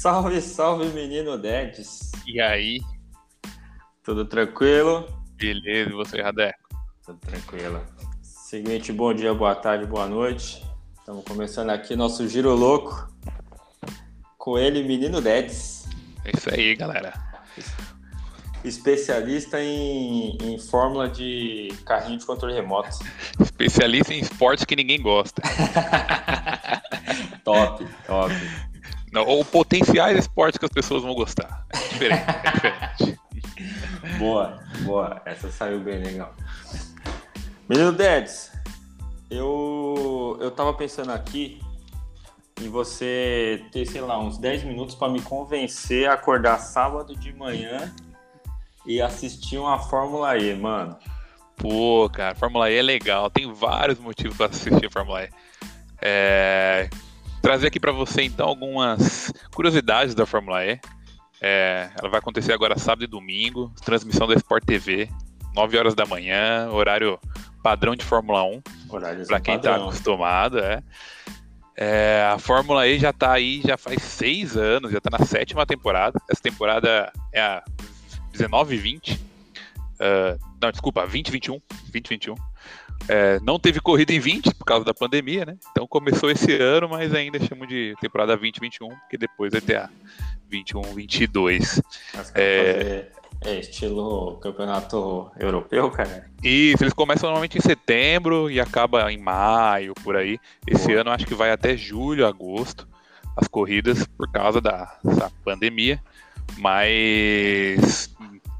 Salve, salve, menino Dedes. E aí? Tudo tranquilo? Beleza, e você, Radeco? Tudo tranquilo. Seguinte, bom dia, boa tarde, boa noite. Estamos começando aqui nosso Giro Louco com ele, menino Dedes. É isso aí, galera. Especialista em, em fórmula de carrinho de controle remoto. Especialista em esportes que ninguém gosta. top, top. Não, ou potenciais esportes que as pessoas vão gostar. É diferente, é diferente. boa, boa. Essa saiu bem legal. Menino Dedes, eu, eu tava pensando aqui em você ter, sei lá, uns 10 minutos para me convencer a acordar sábado de manhã e assistir uma Fórmula E, mano. Pô, cara, Fórmula E é legal. Tem vários motivos para assistir a Fórmula E. É, trazer aqui para você então algumas curiosidades da Fórmula E. É, ela vai acontecer agora sábado e domingo, transmissão da Sport TV, 9 horas da manhã, horário padrão de Fórmula 1. Para quem está acostumado, é. é. A Fórmula E já está aí já faz seis anos, já está na sétima temporada. Essa temporada é a 19 e 20. Uh, não, desculpa, 2021. 2021. É, não teve corrida em 20 por causa da pandemia, né? Então começou esse ano, mas ainda chamo de temporada 2021, porque depois vai ter a 21, 22. É... é estilo campeonato europeu, cara? Isso, eles começam normalmente em setembro e acaba em maio, por aí. Esse ano acho que vai até julho, agosto, as corridas por causa da, da pandemia. Mas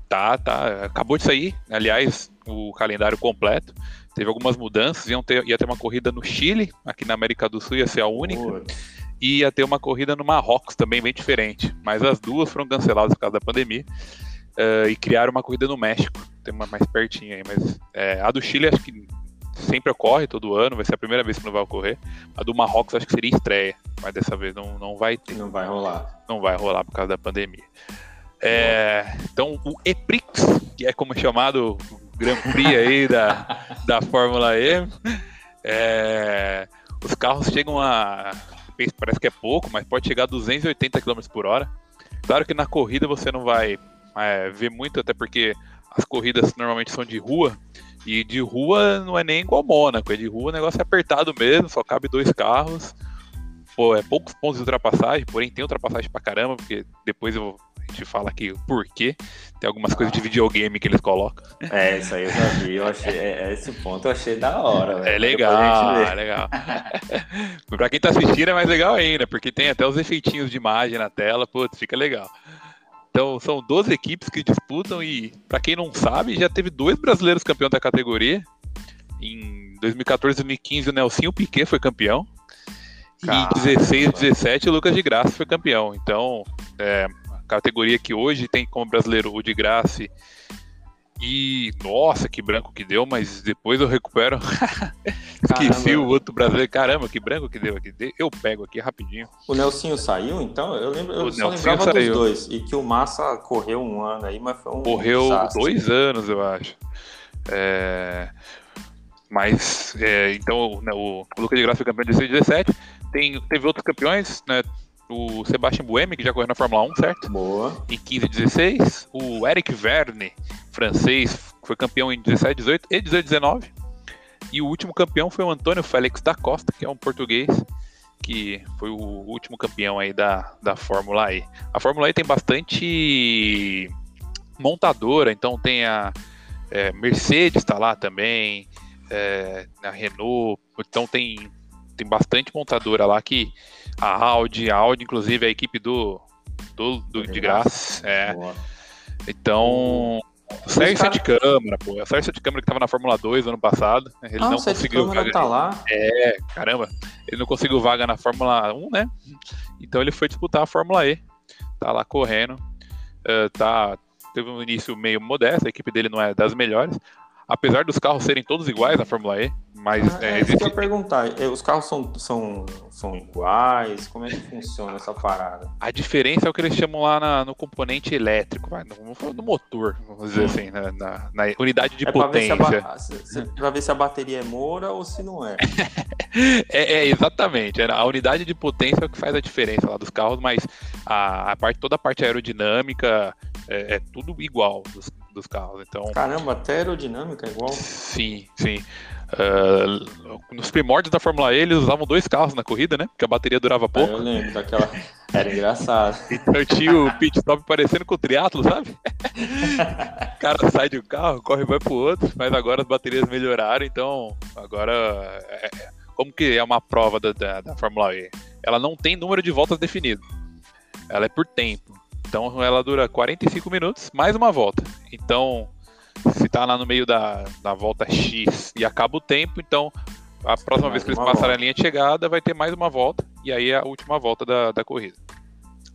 tá, tá. Acabou de sair, aliás, o calendário completo teve algumas mudanças, iam ter, ia ter uma corrida no Chile, aqui na América do Sul ia ser a única, e ia ter uma corrida no Marrocos também bem diferente, mas as duas foram canceladas por causa da pandemia, uh, e criaram uma corrida no México, tem uma mais pertinho aí, mas é, a do Chile acho que sempre ocorre todo ano, vai ser a primeira vez que não vai ocorrer, a do Marrocos acho que seria estreia, mas dessa vez não, não vai ter. Não vai rolar. Não vai rolar por causa da pandemia. É, então, o EPRIX, que é como é chamado Grand Prix aí da, da Fórmula E. É, os carros chegam a. Parece que é pouco, mas pode chegar a 280 km por hora. Claro que na corrida você não vai é, ver muito, até porque as corridas normalmente são de rua. E de rua não é nem igual Mônaco, é de rua o negócio é apertado mesmo, só cabe dois carros. Pô, é poucos pontos de ultrapassagem, porém tem ultrapassagem pra caramba, porque depois eu gente fala aqui o porquê. Tem algumas ah. coisas de videogame que eles colocam. É, isso aí eu já vi. Eu achei, é, é esse ponto eu achei da hora. Véio. É legal, é legal. pra quem tá assistindo é mais legal ainda, porque tem até os efeitinhos de imagem na tela, putz, fica legal. Então são 12 equipes que disputam e, para quem não sabe, já teve dois brasileiros campeões da categoria. Em 2014 e 2015 o Nelsinho Piquet foi campeão. Caramba. E 16 e 17 o Lucas de Graça foi campeão. Então, é, categoria que hoje tem como brasileiro o de Graça. E nossa, que branco que deu, mas depois eu recupero. Esqueci o outro brasileiro. Caramba, que branco que deu aqui. Eu pego aqui rapidinho. O Nelsinho saiu, então? Eu lembro, eu o só Nelsinho lembrava saiu. dos dois. E que o Massa correu um ano aí, mas foi um. Correu desastre. dois anos, eu acho. É... Mas, é, então, né, o, o Lucas de Graça foi campeão de 16 17. Tem, teve outros campeões, né? O Sebastian Buemi, que já correu na Fórmula 1, certo? Boa. Em 15 e 16. O Eric Verne, francês, foi campeão em 17, 18 e 18, 19. E o último campeão foi o Antônio Félix da Costa, que é um português, que foi o último campeão aí da, da Fórmula E. A Fórmula E tem bastante montadora, então tem a é, Mercedes está lá também, é, a Renault, então tem, tem bastante montadora lá que a Audi, a Audi, inclusive, é a equipe do, do, do de graça. É. Então, o Sérgio cara... de Câmara, pô. O Sérgio de Câmara que tava na Fórmula 2 ano passado. Né? Ele ah, não conseguiu vaga. Tá lá. É, caramba. Ele não conseguiu vaga na Fórmula 1, né? Então ele foi disputar a Fórmula E. Tá lá correndo. Uh, tá, teve um início meio modesto, a equipe dele não é das melhores. Apesar dos carros serem todos iguais na Fórmula E, mas ah, é, é, isso que eu ia perguntar. É, os carros são, são, são iguais? Como é que funciona essa parada? A diferença é o que eles chamam lá na, no componente elétrico, vai, no, no motor, vamos dizer assim, na, na, na, unidade de é potência. Para ver se a bateria é moura ou se não é. é, é, exatamente. A unidade de potência é o que faz a diferença lá dos carros, mas a, a parte, toda a parte aerodinâmica é, é tudo igual dos, dos carros. Então, Caramba, até aerodinâmica é igual? Sim, sim. Uh, nos primórdios da Fórmula E, eles usavam dois carros na corrida, né? Porque a bateria durava pouco. eu lembro daquela. Era engraçado. Então tinha o pit stop parecendo com o triatlo, sabe? o cara sai de um carro, corre e vai pro outro, mas agora as baterias melhoraram, então agora. É, é como que é uma prova da, da, da Fórmula E? Ela não tem número de voltas definido. Ela é por tempo. Então ela dura 45 minutos mais uma volta. Então se tá lá no meio da, da volta X e acaba o tempo, então a próxima mais vez que eles passarem a linha de chegada vai ter mais uma volta e aí é a última volta da, da corrida.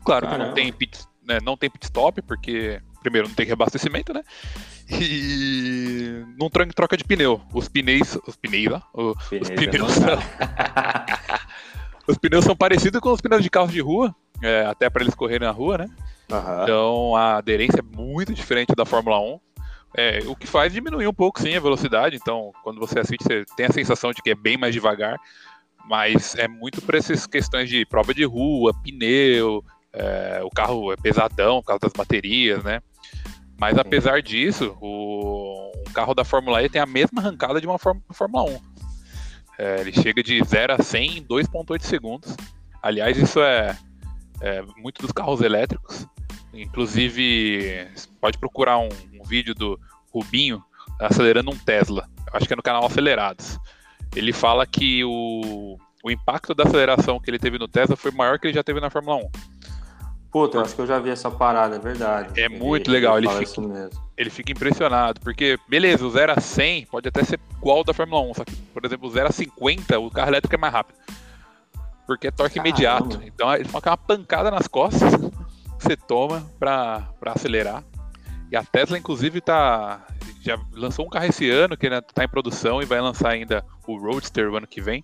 Claro Caramba. que não tem, pit, né, não tem pit stop, porque primeiro não tem reabastecimento, né? E não troca de pneu. Os pneus. Os pneus, os, os pneus são. os pneus são parecidos com os pneus de carro de rua, é, até para eles correrem na rua, né? Uhum. Então a aderência é muito diferente da Fórmula 1. É, o que faz diminuir um pouco, sim, a velocidade. Então, quando você assiste, você tem a sensação de que é bem mais devagar. Mas é muito para essas questões de prova de rua, pneu, é, o carro é pesadão por causa das baterias, né? Mas apesar disso, o, o carro da Fórmula E tem a mesma arrancada de uma Fórmula 1. É, ele chega de 0 a 100 em 2,8 segundos. Aliás, isso é, é muito dos carros elétricos. Inclusive, pode procurar um, um vídeo do Rubinho acelerando um Tesla. Acho que é no canal Acelerados. Ele fala que o, o impacto da aceleração que ele teve no Tesla foi maior que ele já teve na Fórmula 1. Puta, eu acho que eu já vi essa parada, é verdade. É muito ele, legal, ele, ele fica, ele fica impressionado, porque, beleza, o 0 a 100 pode até ser igual ao da Fórmula 1, só que, por exemplo, o 0 a 50, o carro elétrico é mais rápido. Porque é torque Caramba. imediato. Então ele fica uma pancada nas costas você toma para acelerar. E a Tesla, inclusive, tá, já lançou um carro esse ano que está em produção e vai lançar ainda o Roadster o ano que vem,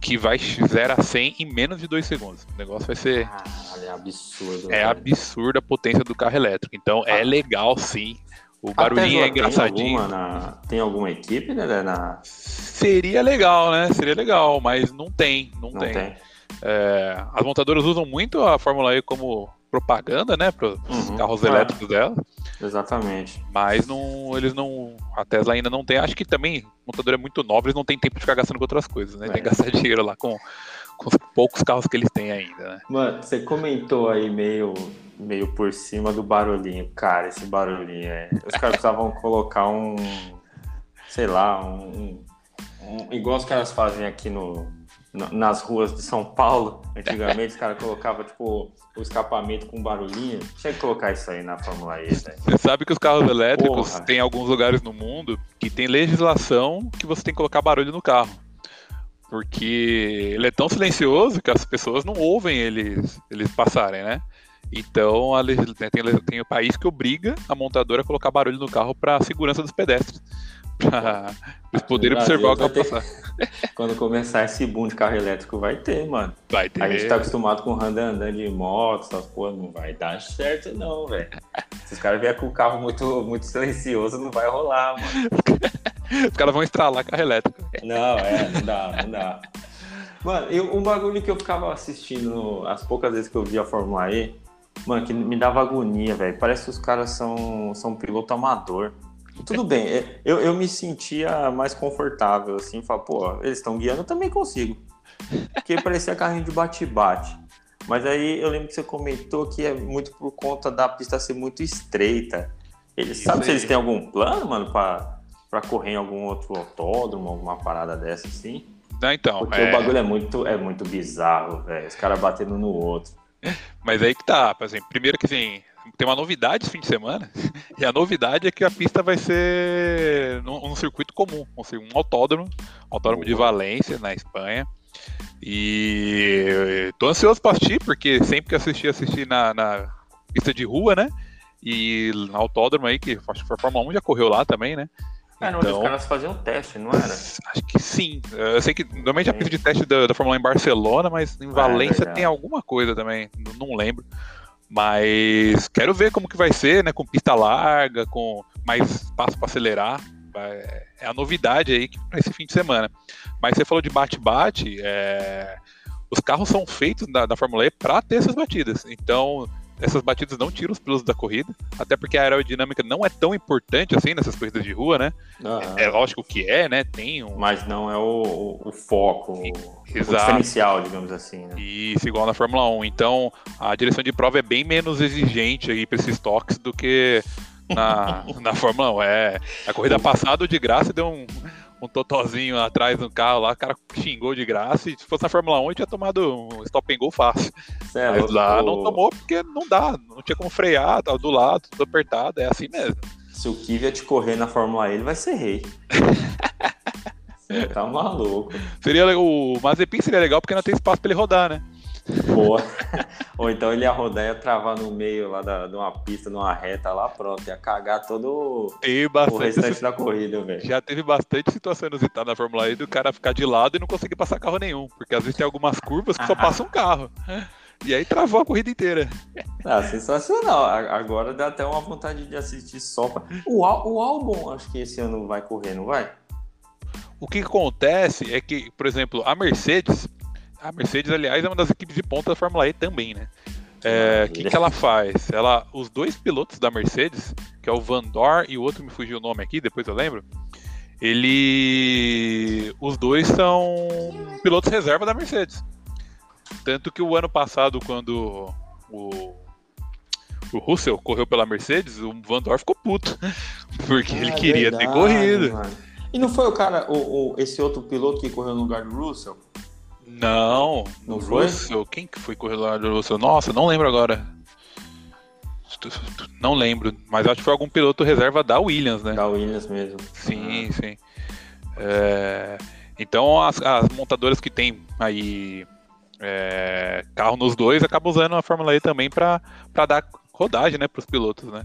que vai 0 a 100 em menos de 2 segundos. O negócio vai ser. Ah, é absurdo. É absurda a potência do carro elétrico. Então é ah. é legal, sim. O barulhinho é engraçadinho. Tem alguma, na... tem alguma equipe, né? Na... Seria legal, né? Seria legal, mas não tem. Não, não tem. tem. É, as montadoras usam muito a Fórmula E como propaganda, né, para os uhum, carros elétricos dela. Exatamente. Mas não, eles não. A Tesla ainda não tem. Acho que também montadora é muito nova, eles não tem tempo de ficar gastando com outras coisas, né? É. Tem que gastar dinheiro lá com, com os poucos carros que eles têm ainda, né? Mano, você comentou aí meio, meio por cima do barulhinho. Cara, esse barulhinho é. Os caras precisavam colocar um. Sei lá, um, um. Igual os caras fazem aqui no, nas ruas de São Paulo, antigamente os caras colocavam tipo o escapamento com barulhinho. Tinha que colocar isso aí na Fórmula E, velho. Você sabe que os carros elétricos Porra. tem alguns lugares no mundo que tem legislação que você tem que colocar barulho no carro. Porque ele é tão silencioso que as pessoas não ouvem eles, eles passarem, né? Então a, tem, tem o país que obriga a montadora a colocar barulho no carro para a segurança dos pedestres pra eles poderem observar o que vai passar. Quando começar esse boom de carro elétrico, vai ter, mano. Vai ter. A gente tá acostumado com Honda andando de moto, essas porra, não vai dar certo, não, velho. Se os caras vierem com o carro muito, muito silencioso, não vai rolar, mano. os caras vão estralar carro elétrico. Não, é, não dá, não dá. Mano, eu, um bagulho que eu ficava assistindo as poucas vezes que eu vi a Fórmula E, mano, que me dava agonia, velho. Parece que os caras são, são piloto amador. Tudo bem, é, eu, eu me sentia mais confortável, assim, falar, pô, eles estão guiando, eu também consigo. Porque parecia carrinho de bate-bate. Mas aí eu lembro que você comentou que é muito por conta da pista ser muito estreita. Eles sabem se eles têm algum plano, mano, pra, pra correr em algum outro autódromo, alguma parada dessa assim? Não, então. Porque é... o bagulho é muito, é muito bizarro, velho. Os caras batendo no outro. Mas aí que tá, por exemplo, primeiro que assim, tem uma novidade esse fim de semana, e a novidade é que a pista vai ser num, num circuito comum, um autódromo, autódromo de Valência, na Espanha. E tô ansioso para assistir, porque sempre que assisti, assisti na, na pista de rua, né? E na autódromo aí, que acho que a Fórmula 1 já correu lá também, né? É, não, então, os caras faziam teste, não era? Acho que sim. Eu sei que normalmente a pista de teste da, da Fórmula 1 em Barcelona, mas em ah, é Valência é tem alguma coisa também, não, não lembro. Mas quero ver como que vai ser, né? Com pista larga, com mais espaço para acelerar. É a novidade aí para esse fim de semana. Mas você falou de bate-bate, é... os carros são feitos da, da Fórmula E para ter essas batidas. Então, essas batidas não tiram os pilotos da corrida, até porque a aerodinâmica não é tão importante assim nessas corridas de rua, né? Uhum. É, lógico que é, né? Tem um... Mas não é o, o foco, o diferencial, digamos assim. Né? Isso, igual na Fórmula 1. Então, a direção de prova é bem menos exigente aí para esses toques do que na, na Fórmula 1. É, a corrida passada, de graça, deu um, um totozinho atrás no carro lá, o cara xingou de graça. E se fosse na Fórmula 1, ele tinha tomado um stop and go fácil. Certo. Mas lá não tomou porque não dá, não tinha como frear, tava do lado, tudo apertado, é assim mesmo. Se o Kvyat correr na Fórmula E, ele vai ser rei. Você tá maluco. Seria, o Mazepin seria legal porque não tem espaço pra ele rodar, né? Boa. Ou então ele ia rodar e ia travar no meio lá da, de uma pista, numa reta lá, pronto, ia cagar todo o restante da corrida, velho. Já teve bastante situação inusitada na Fórmula E do cara ficar de lado e não conseguir passar carro nenhum, porque às vezes tem algumas curvas que só passa um carro. E aí travou a corrida inteira. Ah, sensacional. Agora dá até uma vontade de assistir só. Pra... O, o álbum, acho que esse ano vai correr, não vai? O que acontece é que, por exemplo, a Mercedes a Mercedes, aliás, é uma das equipes de ponta da Fórmula E também, né? É, o que, que ela faz? Ela, os dois pilotos da Mercedes, que é o Van Dor e o outro me fugiu o nome aqui, depois eu lembro. Ele, os dois são pilotos reserva da Mercedes. Tanto que o ano passado, quando o, o Russell correu pela Mercedes, o Van Dor ficou puto, porque ah, ele queria verdade, ter corrido. Mano. E não foi o cara, o, o, esse outro piloto que correu no lugar do Russell? Não, no Russell. Quem que foi corredor do Russell? Nossa, não lembro agora. Não lembro, mas acho que foi algum piloto reserva da Williams, né? Da Williams mesmo. Sim, sim. É... Então as, as, montadoras que tem aí é... carro nos dois acabam usando a Fórmula E também para dar rodagem, né, para os pilotos, né?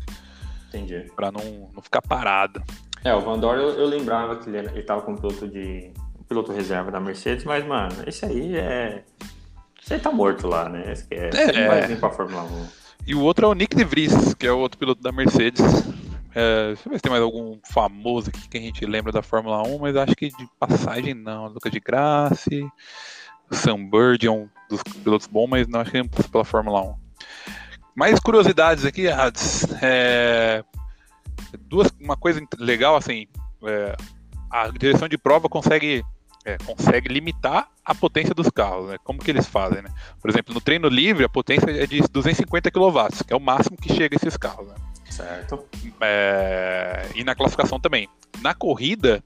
Entendi. Para não, não ficar parado. É, o Van Dorn eu, eu lembrava que ele, estava com piloto de piloto reserva da Mercedes, mas, mano, esse aí é. Esse aí tá morto lá, né? Esquece. É, não vai vir pra Fórmula 1. E o outro é o Nick De Vries, que é o outro piloto da Mercedes. É, deixa eu ver se tem mais algum famoso aqui que a gente lembra da Fórmula 1, mas acho que de passagem não. Lucas de Graça, Sam Bird é um dos pilotos bons, mas não acho que ele passa pela Fórmula 1. Mais curiosidades aqui, Ads. É, duas, uma coisa legal, assim, é, a direção de prova consegue é, consegue limitar a potência dos carros. Né? Como que eles fazem? Né? Por exemplo, no treino livre, a potência é de 250 kW, que é o máximo que chega esses carros. Né? Certo. É, e na classificação também. Na corrida,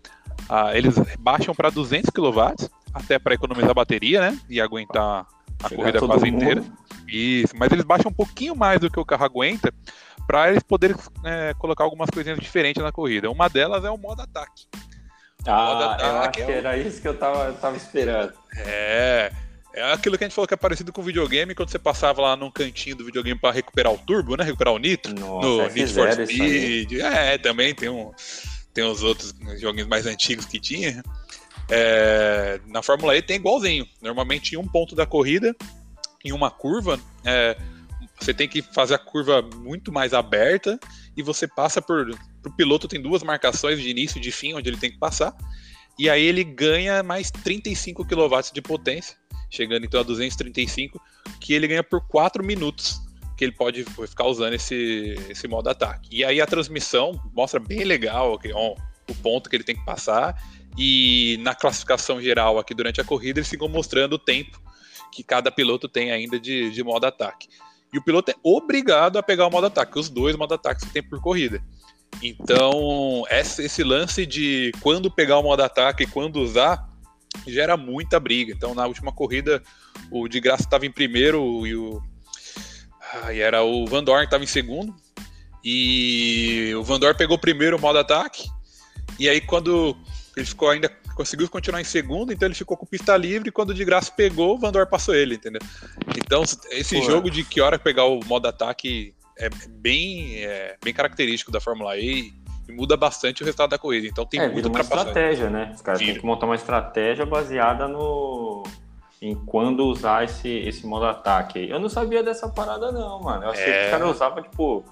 ah, eles baixam para 200 kW, até para economizar bateria né? e aguentar a Chegar corrida quase mundo. inteira. Isso, mas eles baixam um pouquinho mais do que o carro aguenta para eles poderem é, colocar algumas coisinhas diferentes na corrida. Uma delas é o modo ataque. Ah, eu acho que era isso que eu tava, tava esperando. É. É aquilo que a gente falou que é parecido com o videogame, quando você passava lá num cantinho do videogame para recuperar o turbo, né? Recuperar o nitro. Nossa, no é Need for Speed. É, também tem, um, tem os outros joguinhos mais antigos que tinha. É, na Fórmula E tem igualzinho. Normalmente em um ponto da corrida, em uma curva, é, você tem que fazer a curva muito mais aberta e você passa por. O piloto tem duas marcações de início e de fim, onde ele tem que passar. E aí ele ganha mais 35 kW de potência, chegando então a 235, que ele ganha por 4 minutos que ele pode ficar usando esse, esse modo ataque. E aí a transmissão mostra bem legal okay, ó, o ponto que ele tem que passar. E na classificação geral aqui durante a corrida, eles ficam mostrando o tempo que cada piloto tem ainda de, de modo ataque. E o piloto é obrigado a pegar o modo ataque, os dois modo ataques que tem por corrida. Então, esse lance de quando pegar o modo ataque e quando usar gera muita briga. Então, na última corrida, o de graça estava em primeiro e o. Ah, e era o Van Dorn que estava em segundo. E o Van Dorn pegou primeiro o modo ataque. E aí, quando ele ficou ainda conseguiu continuar em segundo, então ele ficou com pista livre. E quando o de graça pegou, o Van Dor passou ele, entendeu? Então, esse Pô, jogo de que hora pegar o modo ataque é bem, é, bem característico da Fórmula E. e muda bastante o resultado da corrida. Então tem é, muita uma estratégia, né? Os caras têm que montar uma estratégia baseada no em quando usar esse, esse modo ataque. Eu não sabia dessa parada, não, mano. Eu achei é... que o cara usava, tipo,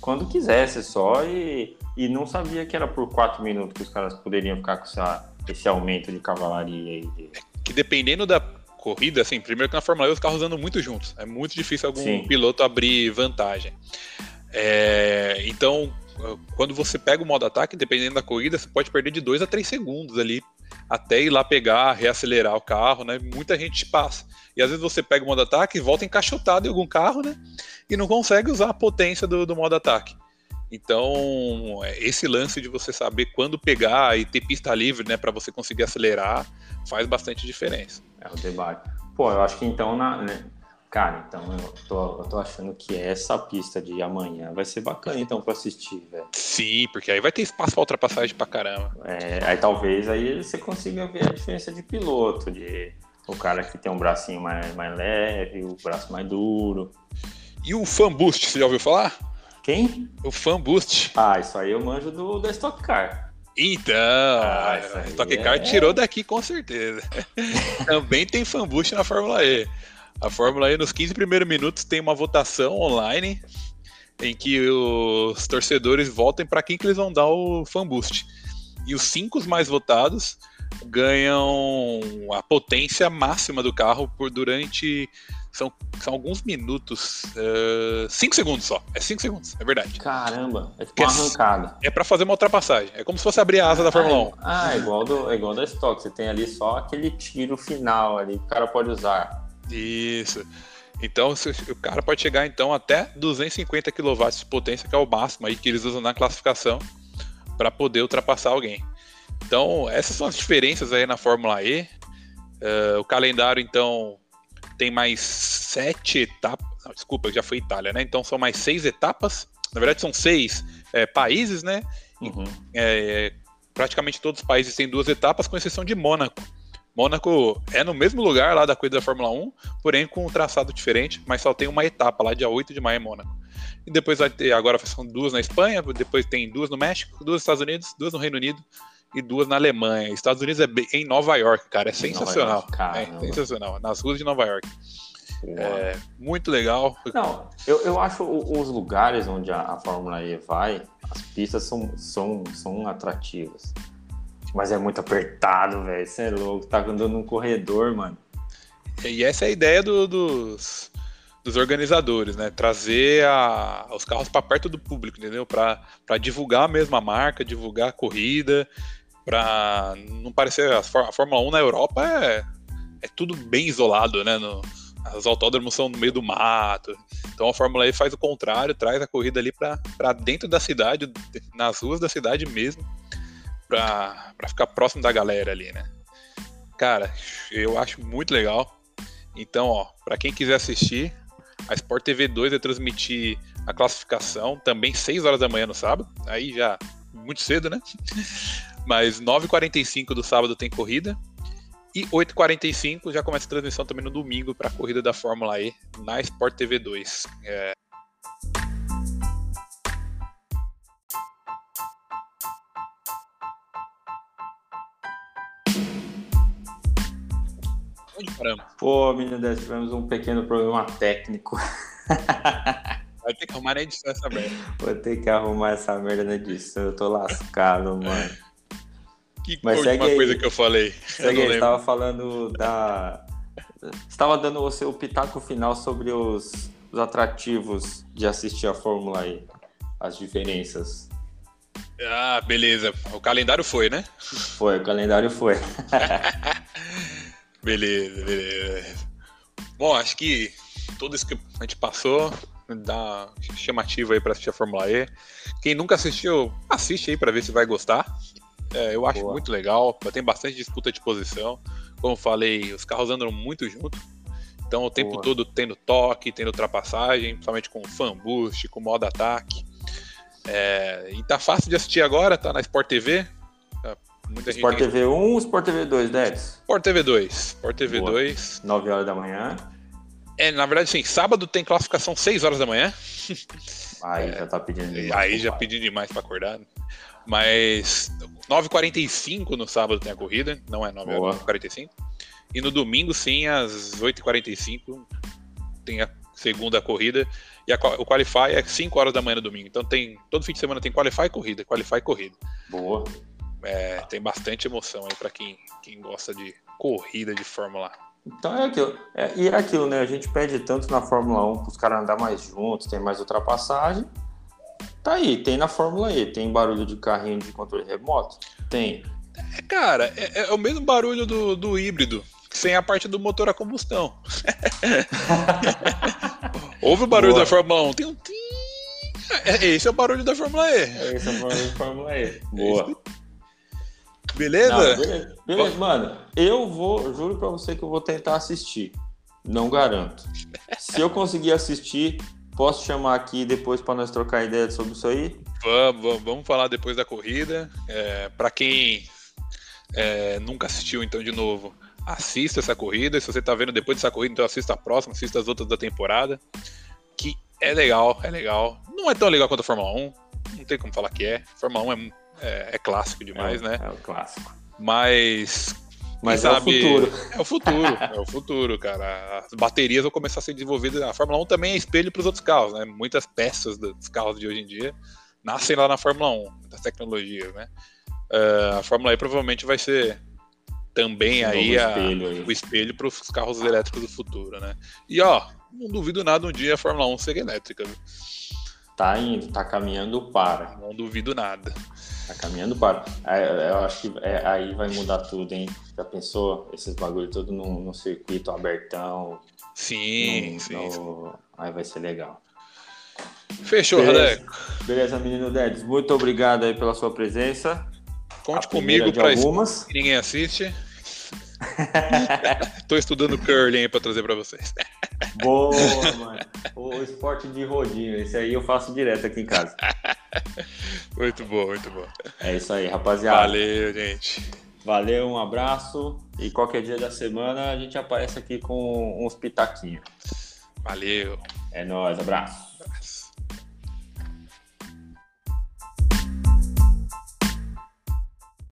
quando quisesse só e, e não sabia que era por quatro minutos que os caras poderiam ficar com essa, esse aumento de cavalaria aí. De... Que dependendo da corrida, assim, primeiro que na Fórmula 1 os carros andam muito juntos. É muito difícil algum Sim. piloto abrir vantagem. É, então, quando você pega o modo ataque, dependendo da corrida, você pode perder de 2 a 3 segundos ali até ir lá pegar, reacelerar o carro, né? Muita gente passa. E às vezes você pega o modo ataque e volta encaixotado em algum carro, né? E não consegue usar a potência do, do modo ataque. Então, esse lance de você saber quando pegar e ter pista livre, né, para você conseguir acelerar, faz bastante diferença. É o debate. Pô, eu acho que então, na, né? cara, então eu tô, eu tô achando que essa pista de amanhã vai ser bacana então para assistir, velho. Sim, porque aí vai ter espaço para ultrapassagem pra caramba. É, aí talvez aí você consiga ver a diferença de piloto, de o cara que tem um bracinho mais, mais leve, o braço mais duro. E o Fan Boost, você já ouviu falar? Quem? O Fan Boost. Ah, isso aí eu manjo do, da Stock Car. Então, ah, Stock Car é... tirou daqui com certeza. Também tem Fan Boost na Fórmula E. A Fórmula E, nos 15 primeiros minutos, tem uma votação online em que os torcedores votem para quem que eles vão dar o Fan Boost. E os cinco mais votados ganham a potência máxima do carro por durante são, são alguns minutos. Uh, cinco segundos só. É cinco segundos, é verdade. Caramba, é tipo uma arrancada. É para fazer uma ultrapassagem. É como se fosse abrir a asa ah, da Fórmula 1. Ah, é igual, do, é igual da Stock. Você tem ali só aquele tiro final ali que o cara pode usar. Isso. Então, o cara pode chegar então até 250 kW de potência, que é o máximo aí que eles usam na classificação para poder ultrapassar alguém. Então, essas são as diferenças aí na Fórmula E. Uh, o calendário, então, tem mais sete etapas. Não, desculpa, já foi Itália, né? Então são mais seis etapas. Na verdade, são seis é, países, né? Uhum. É, praticamente todos os países têm duas etapas, com exceção de Mônaco. Mônaco é no mesmo lugar lá da corrida da Fórmula 1, porém com um traçado diferente, mas só tem uma etapa lá, dia 8 de maio em Mônaco. E depois vai ter, agora são duas na Espanha, depois tem duas no México, duas nos Estados Unidos, duas no Reino Unido e duas na Alemanha. Estados Unidos é bem, em Nova York, cara. É sensacional. York, é sensacional. Nas ruas de Nova York. É muito legal. Não, eu, eu acho os lugares onde a, a Fórmula E vai, as pistas são, são, são atrativas. Mas é muito apertado, velho. Você é louco. Tá andando num corredor, mano. E essa é a ideia do, dos, dos organizadores, né? Trazer a, os carros para perto do público, entendeu? Para divulgar a mesma marca, divulgar a corrida para não parecer. A Fórmula 1 na Europa é, é tudo bem isolado, né? No, os autódromos são no meio do mato. Então a Fórmula E faz o contrário, traz a corrida ali para dentro da cidade, nas ruas da cidade mesmo, para ficar próximo da galera ali, né? Cara, eu acho muito legal. Então, ó, para quem quiser assistir, a Sport TV 2 vai transmitir a classificação também 6 horas da manhã no sábado. Aí já muito cedo, né? Mas 9h45 do sábado tem corrida. E 8h45 já começa a transmissão também no domingo para a corrida da Fórmula E na Sport TV 2. É... Onde paramos? Pô, menino, tivemos um pequeno problema técnico. Vai ter que arrumar na edição essa merda. Vou ter que arrumar essa merda na edição. Eu tô lascado, mano. Que Mas segue aí. coisa que eu falei. Segue eu aí, estava falando da. Estava dando o seu pitaco final sobre os, os atrativos de assistir a Fórmula E. As diferenças. Ah, beleza. O calendário foi, né? Foi, o calendário foi. beleza, beleza. Bom, acho que tudo isso que a gente passou dá chamativo aí para assistir a Fórmula E. Quem nunca assistiu, assiste aí para ver se vai gostar. É, eu acho Boa. muito legal, tem bastante disputa de posição. Como falei, os carros andam muito junto. Então o tempo Boa. todo tendo toque, tendo ultrapassagem, principalmente com fan boost, com modo ataque. É, e tá fácil de assistir agora, tá na Sport TV. Tá, muita Sport gente... TV 1 Sport TV 2, Dex? Sport TV 2. Sport TV Boa. 2. 9 horas da manhã. É, na verdade, sim. Sábado tem classificação 6 horas da manhã. Aí é, já tá pedindo demais. Aí já pedi demais para acordar. Mas 9h45 no sábado tem a corrida, não é 9h45. E no domingo, sim, às 8h45 tem a segunda corrida. E a, o Qualify é 5 horas da manhã no domingo. Então tem todo fim de semana tem Qualify e corrida, Qualify e corrida. Boa. É, tem bastante emoção aí para quem, quem gosta de corrida de Fórmula 1. Então é aquilo. É, e é aquilo, né? A gente pede tanto na Fórmula 1 para os caras andar mais juntos, tem mais ultrapassagem. Tá aí, tem na Fórmula E, tem barulho de carrinho de controle remoto? Tem. É, cara, é, é o mesmo barulho do, do híbrido, sem a parte do motor a combustão. Ouve o barulho Boa. da Fórmula 1, tem um. É, esse é o barulho da Fórmula E. Esse é o barulho da Fórmula E. Boa. Beleza? Não, beleza? beleza? mano. Eu vou, juro pra você que eu vou tentar assistir. Não garanto. Se eu conseguir assistir, posso chamar aqui depois para nós trocar ideia sobre isso aí? Vamos, vamos falar depois da corrida. É, para quem é, nunca assistiu, então, de novo, assista essa corrida. Se você está vendo depois dessa corrida, então assista a próxima, assista as outras da temporada. Que é legal, é legal. Não é tão legal quanto a Fórmula 1. Não tem como falar que é. Fórmula 1 é, é, é clássico demais, é, né? É o clássico. Mas. Mas sabe, é o futuro. É o futuro, é o futuro, cara. As baterias vão começar a ser desenvolvidas. A Fórmula 1 também é espelho para os outros carros, né? Muitas peças dos carros de hoje em dia nascem lá na Fórmula 1, das tecnologias, né? Uh, a Fórmula E provavelmente vai ser também aí, a, espelho aí, o espelho para os carros elétricos do futuro, né? E ó, não duvido nada um dia a Fórmula 1 ser elétrica. Viu? Tá indo, tá caminhando para. Não duvido nada. Tá caminhando para. É, eu acho que é, aí vai mudar tudo, hein? Já pensou esses bagulho tudo no, no circuito abertão? Sim, no, sim, no... sim, Aí vai ser legal. Fechou, Beleza, Beleza menino Dedes. Muito obrigado aí pela sua presença. Conte comigo para algumas. Ninguém assiste. Tô estudando curling para trazer para vocês. Boa, mano. O esporte de rodinho, esse aí eu faço direto aqui em casa. Muito bom, muito bom. É isso aí, rapaziada. Valeu, gente. Valeu, um abraço. E qualquer dia da semana a gente aparece aqui com uns pitaquinhos. Valeu. É nóis, abraço.